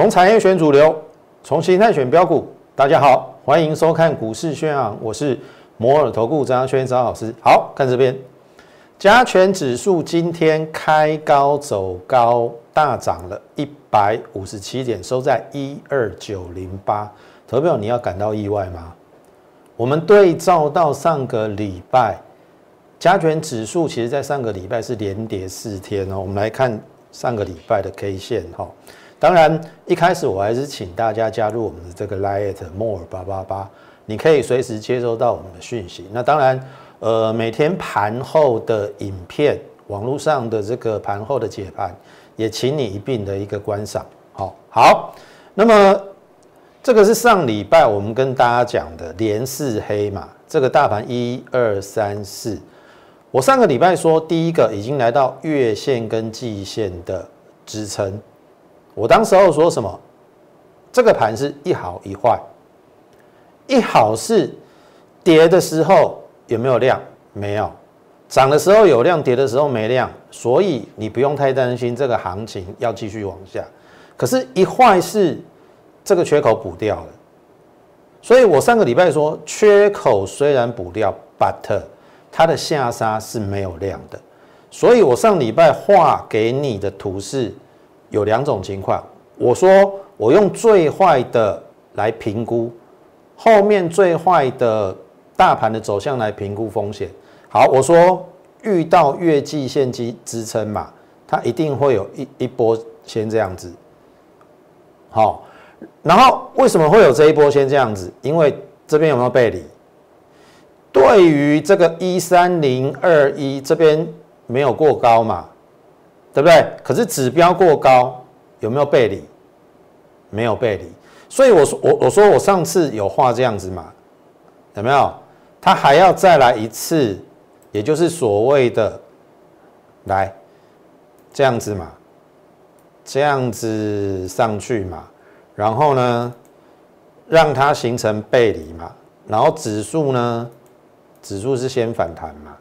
从产业选主流，从形态选标股。大家好，欢迎收看股市宣昂，我是摩尔投顾张轩张老师。好看这边，加权指数今天开高走高，大涨了一百五十七点，收在一二九零八。投票你要感到意外吗？我们对照到上个礼拜，加权指数其实在上个礼拜是连跌四天哦。我们来看上个礼拜的 K 线哈。当然，一开始我还是请大家加入我们的这个 Lite More 八八八，你可以随时接收到我们的讯息。那当然，呃，每天盘后的影片，网络上的这个盘后的解盘，也请你一并的一个观赏。好，好，那么这个是上礼拜我们跟大家讲的连四黑嘛，这个大盘一二三四，我上个礼拜说第一个已经来到月线跟季线的支撑。我当时候说什么？这个盘是一好一坏，一好是跌的时候有没有量？没有，涨的时候有量，跌的时候没量，所以你不用太担心这个行情要继续往下。可是，一坏是这个缺口补掉了，所以我上个礼拜说，缺口虽然补掉，but 它的下杀是没有量的，所以我上礼拜画给你的图是。有两种情况，我说我用最坏的来评估后面最坏的大盘的走向来评估风险。好，我说遇到月季线机支撑嘛，它一定会有一一波先这样子。好，然后为什么会有这一波先这样子？因为这边有没有背离？对于这个一三零二一这边没有过高嘛？对不对？可是指标过高，有没有背离？没有背离，所以我说我我说我上次有画这样子嘛，有没有？它还要再来一次，也就是所谓的来这样子嘛，这样子上去嘛，然后呢，让它形成背离嘛，然后指数呢，指数是先反弹嘛，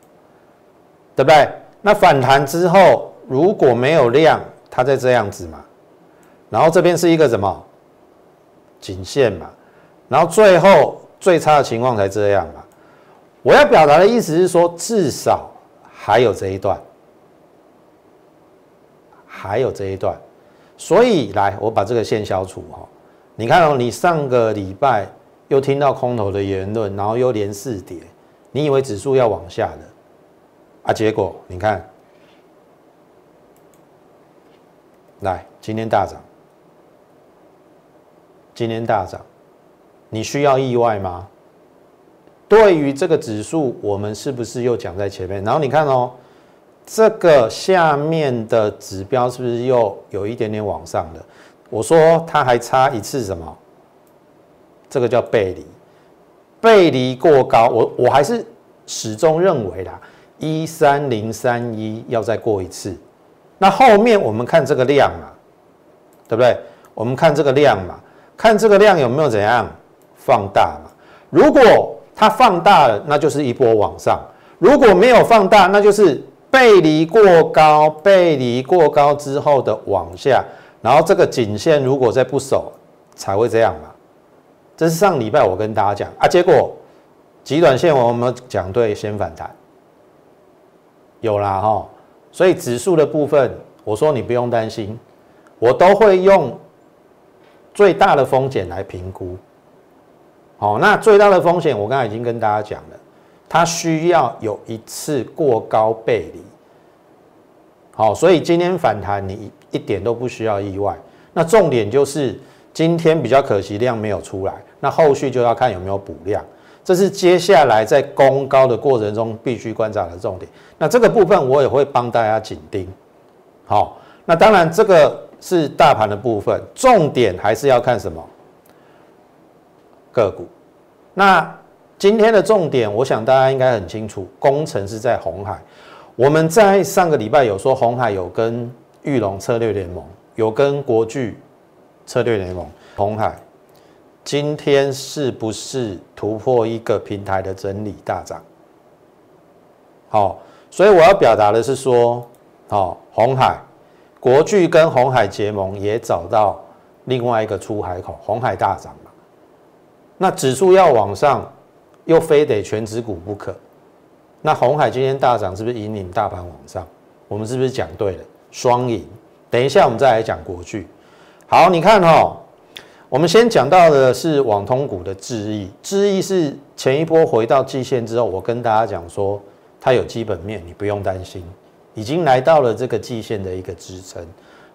对不对？那反弹之后。如果没有量，它在这样子嘛，然后这边是一个什么颈线嘛，然后最后最差的情况才这样嘛。我要表达的意思是说，至少还有这一段，还有这一段。所以来，我把这个线消除哈。你看哦，你上个礼拜又听到空头的言论，然后又连四跌，你以为指数要往下的啊？结果你看。来，今天大涨，今天大涨，你需要意外吗？对于这个指数，我们是不是又讲在前面？然后你看哦，这个下面的指标是不是又有一点点往上的？我说它还差一次什么？这个叫背离，背离过高，我我还是始终认为啦，一三零三一要再过一次。那后面我们看这个量嘛，对不对？我们看这个量嘛，看这个量有没有怎样放大嘛？如果它放大了，那就是一波往上；如果没有放大，那就是背离过高，背离过高之后的往下。然后这个颈线如果再不守，才会这样嘛。这是上礼拜我跟大家讲啊，结果极短线我们讲对，先反弹，有啦哈。所以指数的部分，我说你不用担心，我都会用最大的风险来评估。好，那最大的风险我刚才已经跟大家讲了，它需要有一次过高背离。好，所以今天反弹你一点都不需要意外。那重点就是今天比较可惜量没有出来，那后续就要看有没有补量。这是接下来在攻高的过程中必须观察的重点。那这个部分我也会帮大家紧盯。好，那当然这个是大盘的部分，重点还是要看什么个股。那今天的重点，我想大家应该很清楚，工程是在红海。我们在上个礼拜有说，红海有跟玉龙策略联盟，有跟国巨策略联盟，红海。今天是不是突破一个平台的整理大涨？好，所以我要表达的是说，好，红海国巨跟红海结盟也找到另外一个出海口，红海大涨嘛。那指数要往上，又非得全指股不可。那红海今天大涨，是不是引领大盘往上？我们是不是讲对了？双赢。等一下我们再来讲国剧。好，你看哈，我们先讲到的是网通股的智易，智易是前一波回到季线之后，我跟大家讲说，它有基本面，你不用担心，已经来到了这个季线的一个支撑。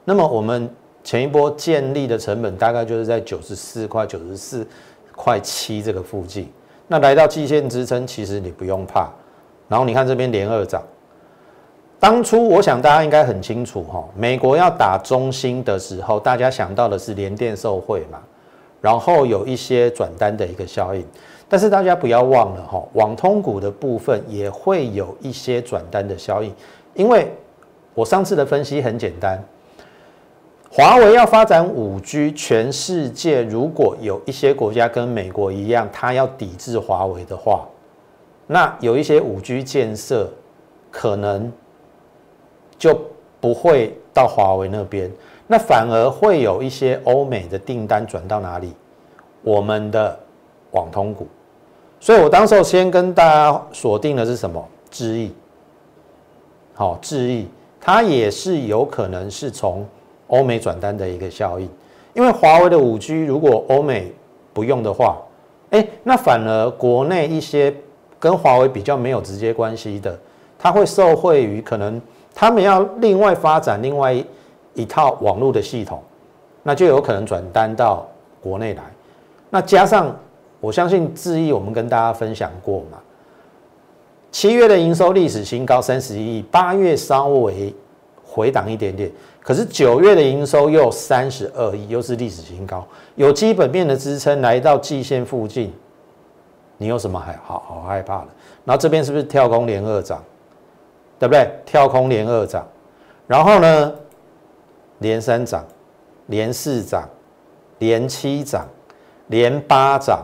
那么我们前一波建立的成本大概就是在九十四块、九十四块七这个附近。那来到季线支撑，其实你不用怕。然后你看这边连二涨，当初我想大家应该很清楚哈，美国要打中兴的时候，大家想到的是联电受惠嘛，然后有一些转单的一个效应。但是大家不要忘了哈，网通股的部分也会有一些转单的效应，因为我上次的分析很简单。华为要发展五 G，全世界如果有一些国家跟美国一样，它要抵制华为的话，那有一些五 G 建设可能就不会到华为那边，那反而会有一些欧美的订单转到哪里？我们的网通股。所以我当时候先跟大家锁定的是什么？智易。好，智易，它也是有可能是从。欧美转单的一个效应，因为华为的五 G 如果欧美不用的话，哎，那反而国内一些跟华为比较没有直接关系的，它会受惠于可能他们要另外发展另外一套网络的系统，那就有可能转单到国内来。那加上我相信智毅，我们跟大家分享过嘛，七月的营收历史新高三十亿，八月稍微回档一点点。可是九月的营收又三十二亿，又是历史新高，有基本面的支撑，来到季线附近，你有什么还好好害怕的？然后这边是不是跳空连二涨，对不对？跳空连二涨，然后呢，连三涨，连四涨，连七涨，连八涨，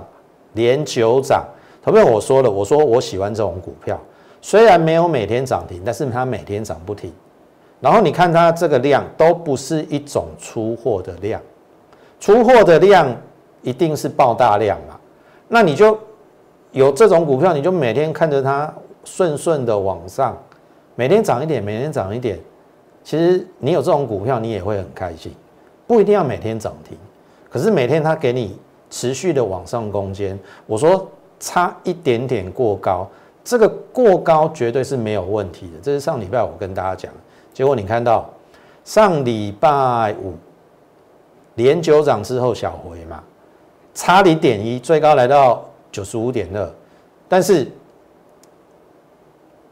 连九涨。同样我说了，我说我喜欢这种股票，虽然没有每天涨停，但是它每天涨不停。然后你看它这个量都不是一种出货的量，出货的量一定是爆大量嘛？那你就有这种股票，你就每天看着它顺顺的往上，每天涨一点，每天涨一点。其实你有这种股票，你也会很开心，不一定要每天涨停，可是每天它给你持续的往上攻坚。我说差一点点过高，这个过高绝对是没有问题的。这是上礼拜我跟大家讲。结果你看到上礼拜五连九涨之后小回嘛，差零点一，最高来到九十五点二，但是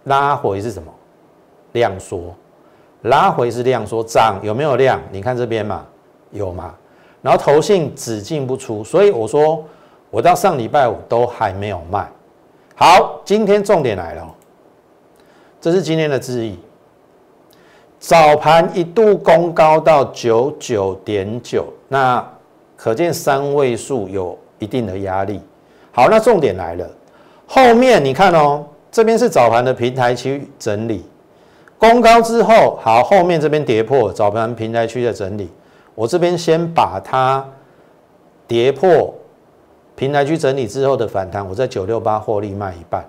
拉回是什么？量缩，拉回是量缩，涨有没有量？你看这边嘛，有嘛？然后投信只进不出，所以我说我到上礼拜五都还没有卖。好，今天重点来了，这是今天的质疑。早盘一度攻高到九九点九，那可见三位数有一定的压力。好，那重点来了，后面你看哦，这边是早盘的平台区整理，攻高之后，好，后面这边跌破早盘平台区的整理，我这边先把它跌破平台区整理之后的反弹，我在九六八获利卖一半。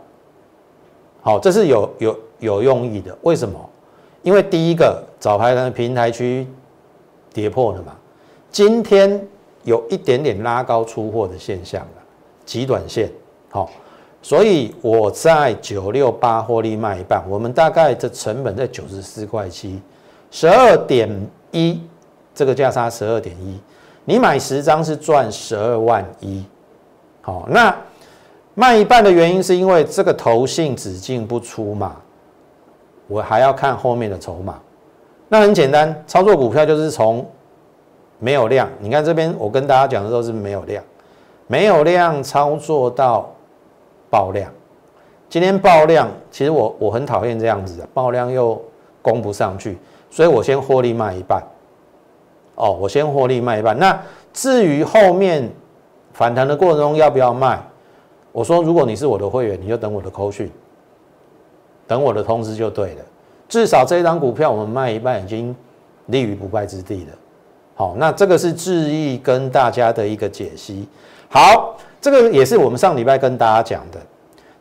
好，这是有有有用意的，为什么？因为第一个早盘的平台区跌破了嘛，今天有一点点拉高出货的现象了，极短线，好，所以我在九六八获利卖一半，我们大概的成本在九十四块七，十二点一，这个价差十二点一，你买十张是赚十二万一，好，那卖一半的原因是因为这个头信只进不出嘛。我还要看后面的筹码，那很简单，操作股票就是从没有量，你看这边我跟大家讲的都是没有量，没有量操作到爆量。今天爆量，其实我我很讨厌这样子的，爆量又供不上去，所以我先获利卖一半。哦，我先获利卖一半。那至于后面反弹的过程中要不要卖，我说如果你是我的会员，你就等我的扣讯。等我的通知就对了，至少这一张股票我们卖一半已经立于不败之地了。好，那这个是致意跟大家的一个解析。好，这个也是我们上礼拜跟大家讲的。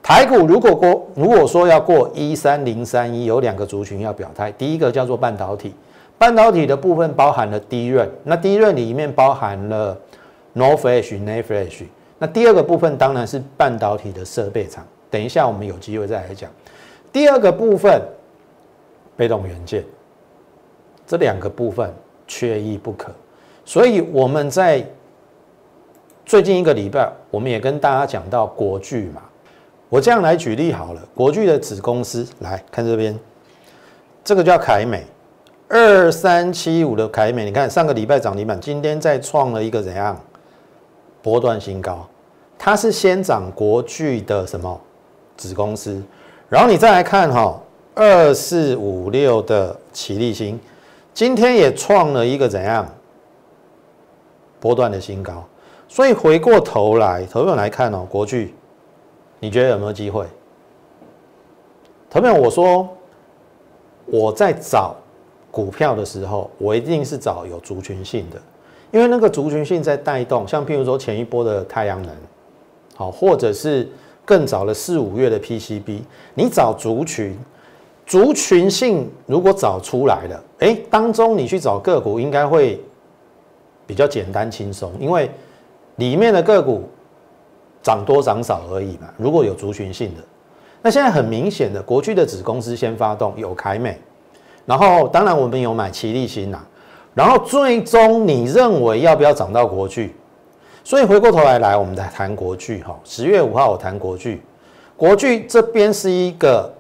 台股如果过，如果说要过一三零三一，有两个族群要表态。第一个叫做半导体，半导体的部分包含了低润，那低润里面包含了 No Flash、N Flash。那第二个部分当然是半导体的设备厂。等一下我们有机会再来讲。第二个部分，被动元件，这两个部分缺一不可。所以我们在最近一个礼拜，我们也跟大家讲到国巨嘛。我这样来举例好了，国巨的子公司来看这边，这个叫凯美，二三七五的凯美，你看上个礼拜涨停板，今天再创了一个怎样波段新高？它是先涨国巨的什么子公司？然后你再来看哈，二四五六的奇力新，今天也创了一个怎样波段的新高？所以回过头来，投友来看哦，国巨。你觉得有没有机会？投票，我说我在找股票的时候，我一定是找有族群性的，因为那个族群性在带动，像譬如说前一波的太阳能，好，或者是更早的四五月的 PCB，你找族群，族群性如果找出来了，哎，当中你去找个股应该会比较简单轻松，因为里面的个股。涨多涨少而已嘛。如果有族群性的，那现在很明显的，国巨的子公司先发动有凯美，然后当然我们有买奇力新呐，然后最终你认为要不要涨到国巨？所以回过头来来，我们来谈国巨哈。十月五号我谈国巨，国巨这边是一个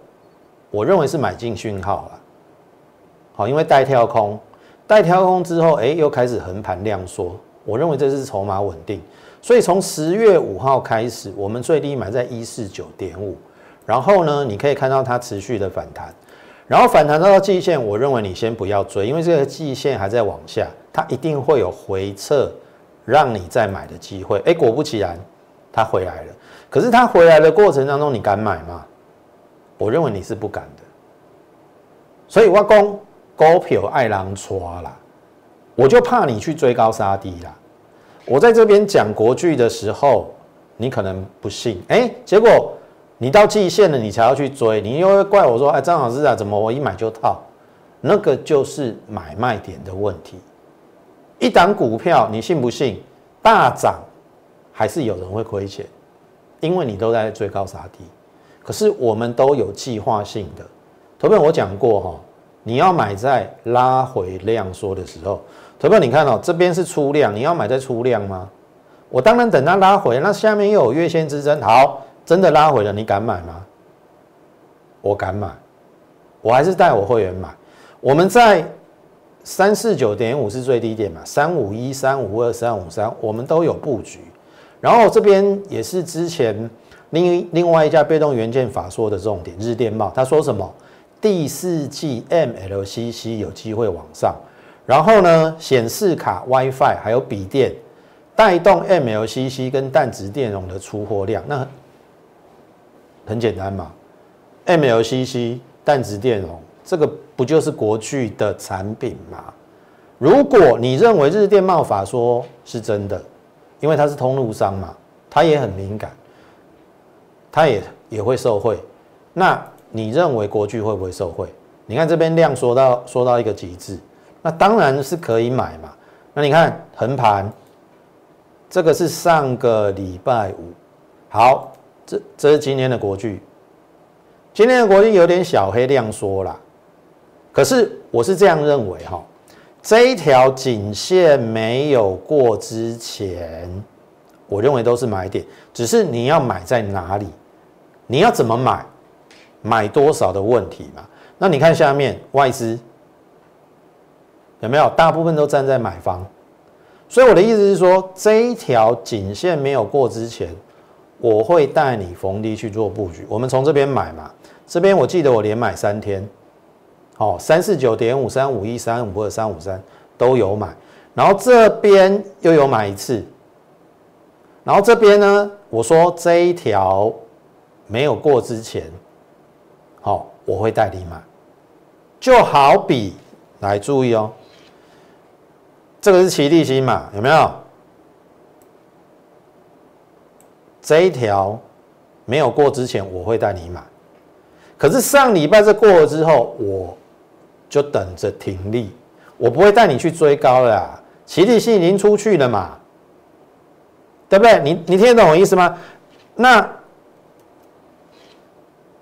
我认为是买进讯号了，好，因为带跳空，带跳空之后，哎，又开始横盘量缩，我认为这是筹码稳定。所以从十月五号开始，我们最低买在一四九点五，然后呢，你可以看到它持续的反弹，然后反弹到季线，我认为你先不要追，因为这个季线还在往下，它一定会有回撤，让你再买的机会。哎，果不其然，它回来了。可是它回来的过程当中，你敢买吗？我认为你是不敢的。所以我讲股票爱狼抓啦，我就怕你去追高杀低啦。我在这边讲国剧的时候，你可能不信，哎，结果你到季线了，你才要去追，你又会怪我说，哎，张老师啊，怎么我一买就套？那个就是买卖点的问题。一档股票，你信不信？大涨还是有人会亏钱，因为你都在追高杀低。可是我们都有计划性的，头片我讲过哈，你要买在拉回量缩的时候。投票，你看哦，这边是出量，你要买在出量吗？我当然等它拉回，那下面又有月线支撑，好，真的拉回了，你敢买吗？我敢买，我还是带我会员买。我们在三四九点五是最低点嘛，三五一、三五二、三五三，我们都有布局。然后这边也是之前另另外一家被动元件法说的重点，日电贸，他说什么？第四季 MLCC 有机会往上。然后呢，显示卡、WiFi 还有笔电带动 MLCC 跟氮值电容的出货量，那很简单嘛。MLCC 氮值电容这个不就是国巨的产品吗？如果你认为日电贸法说是真的，因为它是通路商嘛，它也很敏感，它也也会受贿。那你认为国巨会不会受贿？你看这边量说到说到一个极致。那当然是可以买嘛。那你看横盘，这个是上个礼拜五。好，这这是今天的国剧。今天的国剧有点小黑量缩啦。可是我是这样认为哈，这一条颈线没有过之前，我认为都是买点，只是你要买在哪里，你要怎么买，买多少的问题嘛。那你看下面外资。有没有？大部分都站在买方，所以我的意思是说，这一条颈线没有过之前，我会带你逢低去做布局。我们从这边买嘛，这边我记得我连买三天，哦，三四九点五、三五一、三五二、三五三都有买，然后这边又有买一次，然后这边呢，我说这一条没有过之前，好，我会带你买，就好比来注意哦。这个是齐力新嘛？有没有？这一条没有过之前，我会带你买。可是上礼拜这过了之后，我就等着停利，我不会带你去追高了。齐力新已经出去了嘛？对不对？你你听得懂我意思吗？那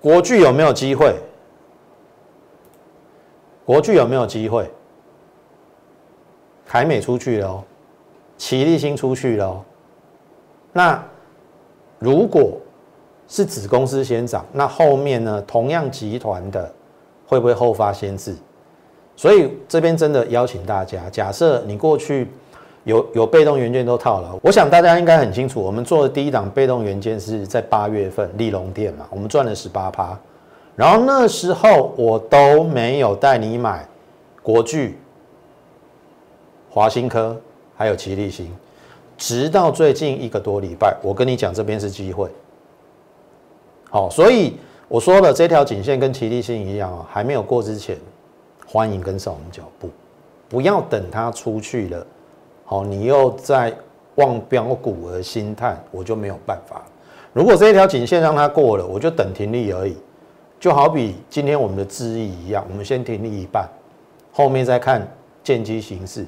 国巨有没有机会？国巨有没有机会？凯美出去了哦，齐立新出去了哦，那。如果是子公司先涨，那后面呢？同样集团的会不会后发先至？所以这边真的邀请大家，假设你过去有有被动元件都套了，我想大家应该很清楚，我们做的第一档被动元件是在八月份利隆店嘛，我们赚了十八趴，然后那时候我都没有带你买国巨、华新科还有齐力新。直到最近一个多礼拜，我跟你讲，这边是机会。好，所以我说了，这条颈线跟齐力新一样啊，还没有过之前，欢迎跟上我们脚步，不要等它出去了，好，你又在望标股而心叹，我就没有办法。如果这一条颈线让它过了，我就等停利而已，就好比今天我们的智毅一样，我们先停利一半，后面再看见机行事，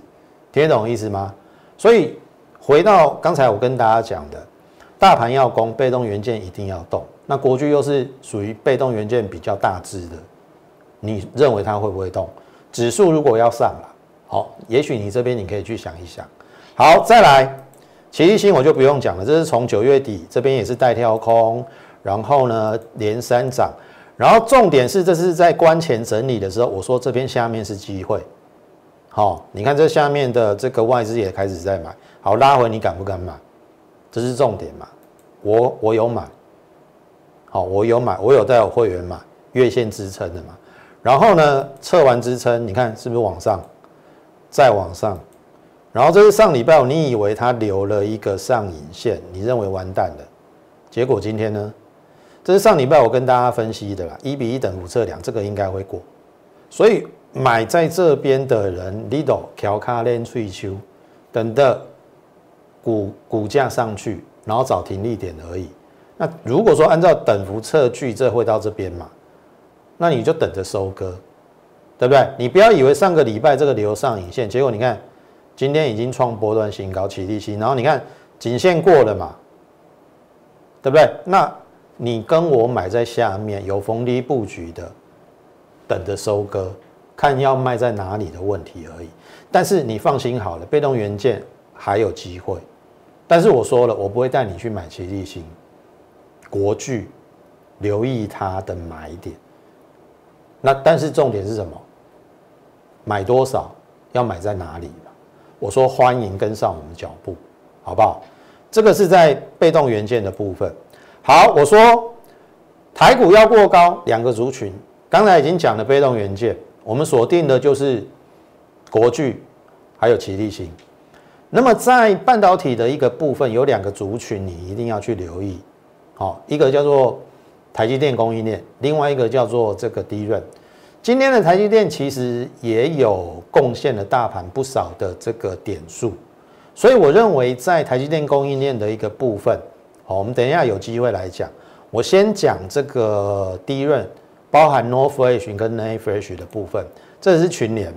听得懂意思吗？所以。回到刚才我跟大家讲的，大盘要攻，被动元件一定要动。那国巨又是属于被动元件比较大只的，你认为它会不会动？指数如果要上了，好，也许你这边你可以去想一想。好，再来，奇力新我就不用讲了，这是从九月底这边也是带跳空，然后呢连三涨，然后重点是这是在关前整理的时候，我说这边下面是机会。好，你看这下面的这个外资也开始在买。好，拉回你敢不敢买？这是重点嘛？我我有买，好，我有买，我有带我会员买月线支撑的嘛。然后呢，测完支撑，你看是不是往上，再往上？然后这是上礼拜，你以为它留了一个上影线，你认为完蛋了，结果今天呢？这是上礼拜我跟大家分析的啦，一比一等幅测量，这个应该会过。所以买在这边的人，Lido、乔卡链、翠秋等的。股股价上去，然后找停利点而已。那如果说按照等幅测距，这会到这边嘛？那你就等着收割，对不对？你不要以为上个礼拜这个流上影线，结果你看今天已经创波段新高，起立新，然后你看颈线过了嘛，对不对？那你跟我买在下面有逢低布局的，等着收割，看要卖在哪里的问题而已。但是你放心好了，被动元件还有机会。但是我说了，我不会带你去买奇力新、国巨，留意它的买点。那但是重点是什么？买多少？要买在哪里？我说欢迎跟上我们脚步，好不好？这个是在被动元件的部分。好，我说台股要过高，两个族群，刚才已经讲了被动元件，我们锁定的就是国巨，还有奇力星。那么在半导体的一个部分，有两个族群，你一定要去留意。好，一个叫做台积电供应链，另外一个叫做这个低润。今天的台积电其实也有贡献了大盘不少的这个点数，所以我认为在台积电供应链的一个部分，好，我们等一下有机会来讲。我先讲这个低润，包含 North Flash 跟 n a Fresh 的部分，这是群联。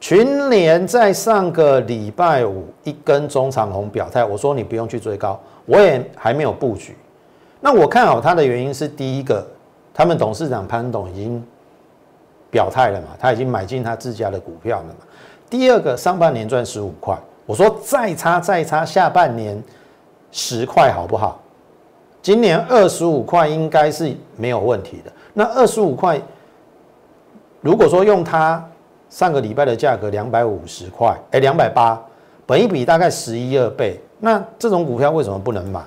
群联在上个礼拜五一根中长红表态，我说你不用去追高，我也还没有布局。那我看好它的原因是，第一个，他们董事长潘董已经表态了嘛，他已经买进他自家的股票了嘛。第二个，上半年赚十五块，我说再差再差，下半年十块好不好？今年二十五块应该是没有问题的。那二十五块，如果说用它。上个礼拜的价格两百五十块，哎，两百八，本一比大概十一二倍。那这种股票为什么不能买？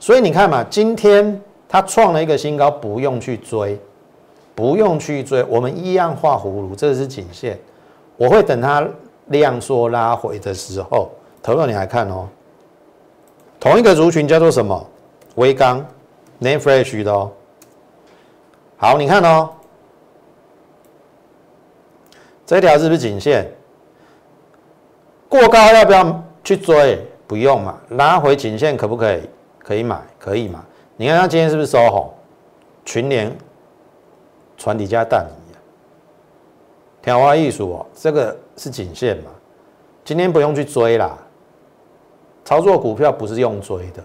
所以你看嘛，今天它创了一个新高，不用去追，不用去追，我们一样画葫芦，这是颈线。我会等它量缩拉回的时候，投入你来看哦。同一个族群叫做什么？微钢，name fresh 的哦。好，你看哦。这条是不是颈线？过高要不要去追？不用嘛，拉回颈线可不可以？可以买，可以嘛？你看它今天是不是收红？群联、传底加蛋一样，挑花艺术哦，这个是颈线嘛？今天不用去追啦。操作股票不是用追的，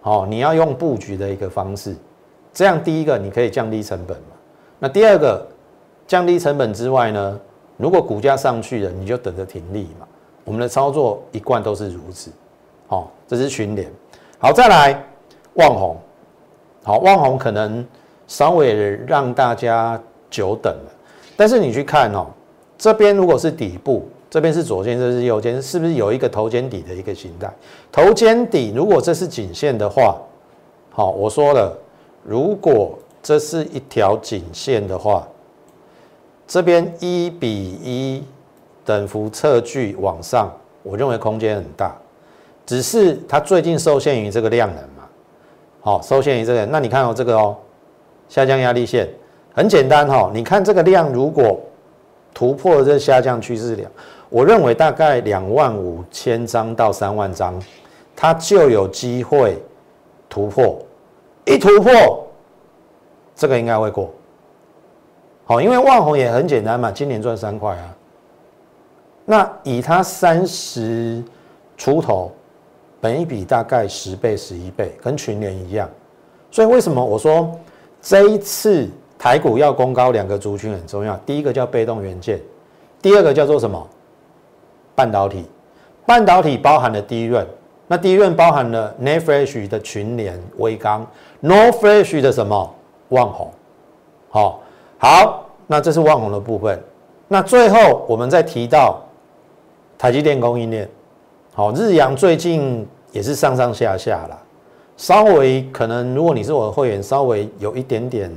好，你要用布局的一个方式，这样第一个你可以降低成本嘛。那第二个降低成本之外呢，如果股价上去了，你就等着停利嘛。我们的操作一贯都是如此，好，这是群联。好，再来旺红，好，旺红可能稍微让大家久等了，但是你去看哦，这边如果是底部，这边是左肩，这是右肩，是不是有一个头肩底的一个形态？头肩底如果这是颈线的话，好，我说了，如果这是一条颈线的话，这边一比一。等幅测距往上，我认为空间很大，只是它最近受限于这个量能嘛，好，受限于这个，那你看哦，这个哦，下降压力线。很简单哈，你看这个量如果突破这下降趋势量，我认为大概两万五千张到三万张，它就有机会突破，一突破，这个应该会过，好，因为万红也很简单嘛，今年赚三块啊。那以它三十出头，本一比大概十倍、十一倍，跟群联一样。所以为什么我说这一次台股要攻高，两个族群很重要。第一个叫被动元件，第二个叫做什么？半导体。半导体包含了第一润，那第一润包含了 n e f r e s h 的群联、微刚，No Fresh 的什么？旺宏。好，好，那这是旺宏的部分。那最后我们再提到。台积电供应链，好，日阳最近也是上上下下啦，稍微可能如果你是我的会员，稍微有一点点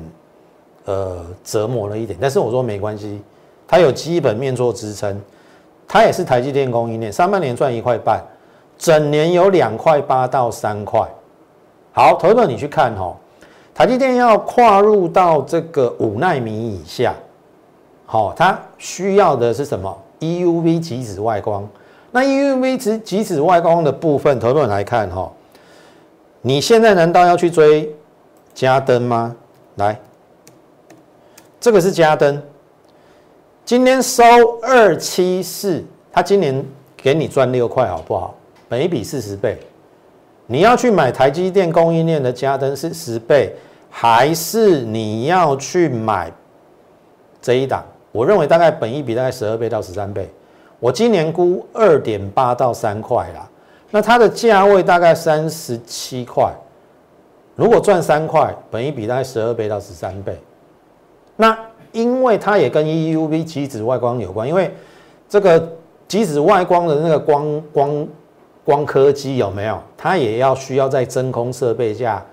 呃折磨了一点，但是我说没关系，它有基本面做支撑，它也是台积电供应链，上半年赚一块半，整年有两块八到三块，好，投资你去看哈，台积电要跨入到这个五纳米以下，好，它需要的是什么？EUV 极紫外光，那 EUV 极极紫外光的部分，投资人来看哈，你现在难道要去追加灯吗？来，这个是加灯，今天收二七四，它今年给你赚六块，好不好？每笔四十倍，你要去买台积电供应链的加灯是十倍，还是你要去买这一档？我认为大概本一比大概十二倍到十三倍，我今年估二点八到三块啦，那它的价位大概三十七块，如果赚三块，本一比大概十二倍到十三倍，那因为它也跟 EUV 极紫外光有关，因为这个极紫外光的那个光光光刻机有没有？它也要需要在真空设备下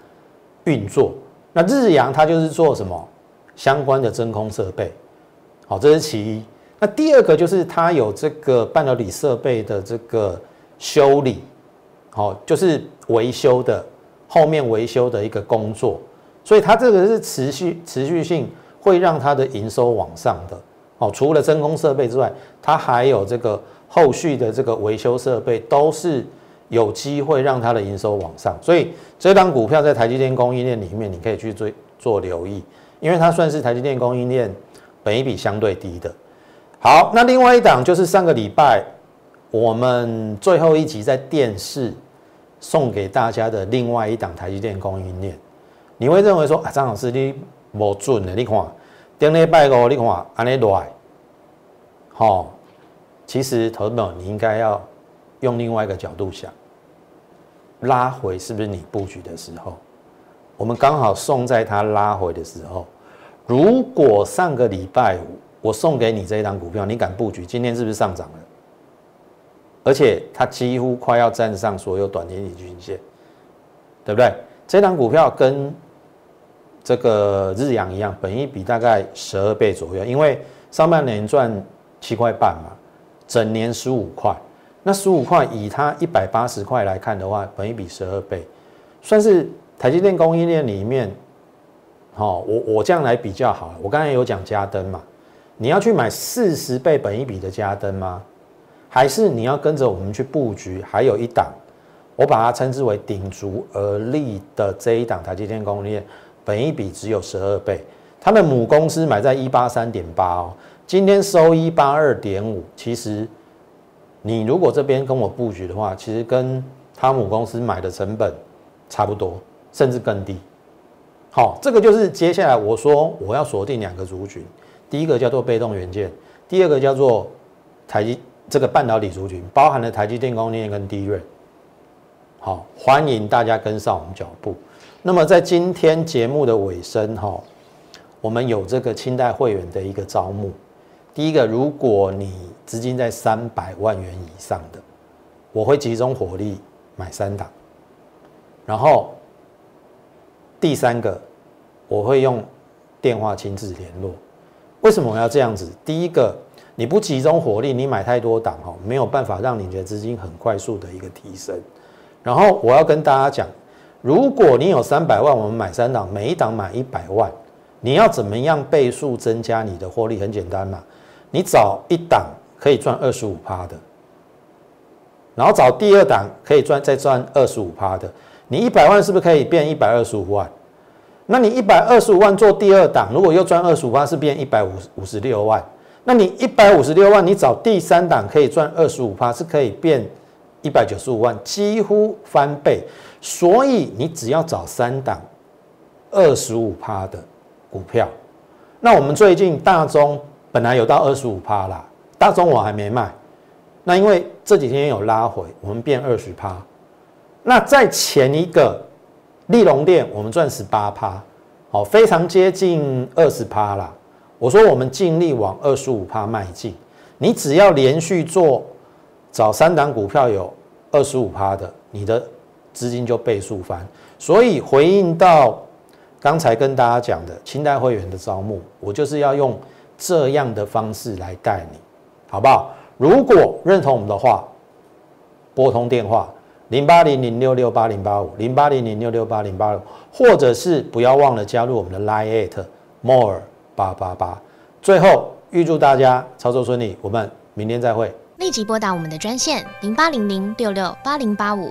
运作，那日阳它就是做什么相关的真空设备。好，这是其一。那第二个就是它有这个半导体设备的这个修理，好，就是维修的后面维修的一个工作，所以它这个是持续持续性会让它的营收往上的。好，除了真空设备之外，它还有这个后续的这个维修设备都是有机会让它的营收往上。所以这档股票在台积电供应链里面，你可以去做做留意，因为它算是台积电供应链。本一比相对低的，好，那另外一档就是上个礼拜我们最后一集在电视送给大家的另外一档台积电供应链，你会认为说啊，张老师你无准的，你看顶礼拜五你看安尼来，好，其实投资者你应该要用另外一个角度想，拉回是不是你布局的时候？我们刚好送在它拉回的时候。如果上个礼拜我送给你这一张股票，你敢布局？今天是不是上涨了？而且它几乎快要站上所有短年期均线，对不对？这张股票跟这个日阳一样，本益比大概十二倍左右，因为上半年赚七块半嘛，整年十五块，那十五块以它一百八十块来看的话，本一比十二倍，算是台积电供应链里面。好，我我这样来比较好。我刚才有讲加灯嘛，你要去买四十倍本一比的加灯吗？还是你要跟着我们去布局？还有一档，我把它称之为顶足而立的这一档台积电供应链，本一比只有十二倍，它的母公司买在一八三点八哦，今天收一八二点五，其实你如果这边跟我布局的话，其实跟他母公司买的成本差不多，甚至更低。好，这个就是接下来我说我要锁定两个族群，第一个叫做被动元件，第二个叫做台积这个半导体族群，包含了台积电供应链跟低润。好，欢迎大家跟上我们脚步。那么在今天节目的尾声哈，我们有这个清代会员的一个招募。第一个，如果你资金在三百万元以上的，我会集中火力买三档，然后。第三个，我会用电话亲自联络。为什么我要这样子？第一个，你不集中火力，你买太多档哦，没有办法让你的资金很快速的一个提升。然后我要跟大家讲，如果你有三百万，我们买三档，每一档买一百万，你要怎么样倍数增加你的获利？很简单嘛，你找一档可以赚二十五趴的，然后找第二档可以赚再赚二十五趴的。你一百万是不是可以变一百二十五万？那你一百二十五万做第二档，如果又赚二十五万，是变一百五五十六万。那你一百五十六万，你找第三档可以赚二十五趴，是可以变一百九十五万，几乎翻倍。所以你只要找三档二十五趴的股票。那我们最近大中本来有到二十五趴啦，大中我还没卖。那因为这几天有拉回，我们变二十趴。那在前一个利隆店，我们赚十八趴，好，非常接近二十趴啦。我说我们尽力往二十五趴迈进。你只要连续做找三档股票有二十五趴的，你的资金就倍数翻。所以回应到刚才跟大家讲的清代会员的招募，我就是要用这样的方式来带你，好不好？如果认同我们的话，拨通电话。零八零零六六八零八五，零八零零六六八零八五，或者是不要忘了加入我们的 Line at more 八八八。最后预祝大家操作顺利，我们明天再会。立即拨打我们的专线零八零零六六八零八五。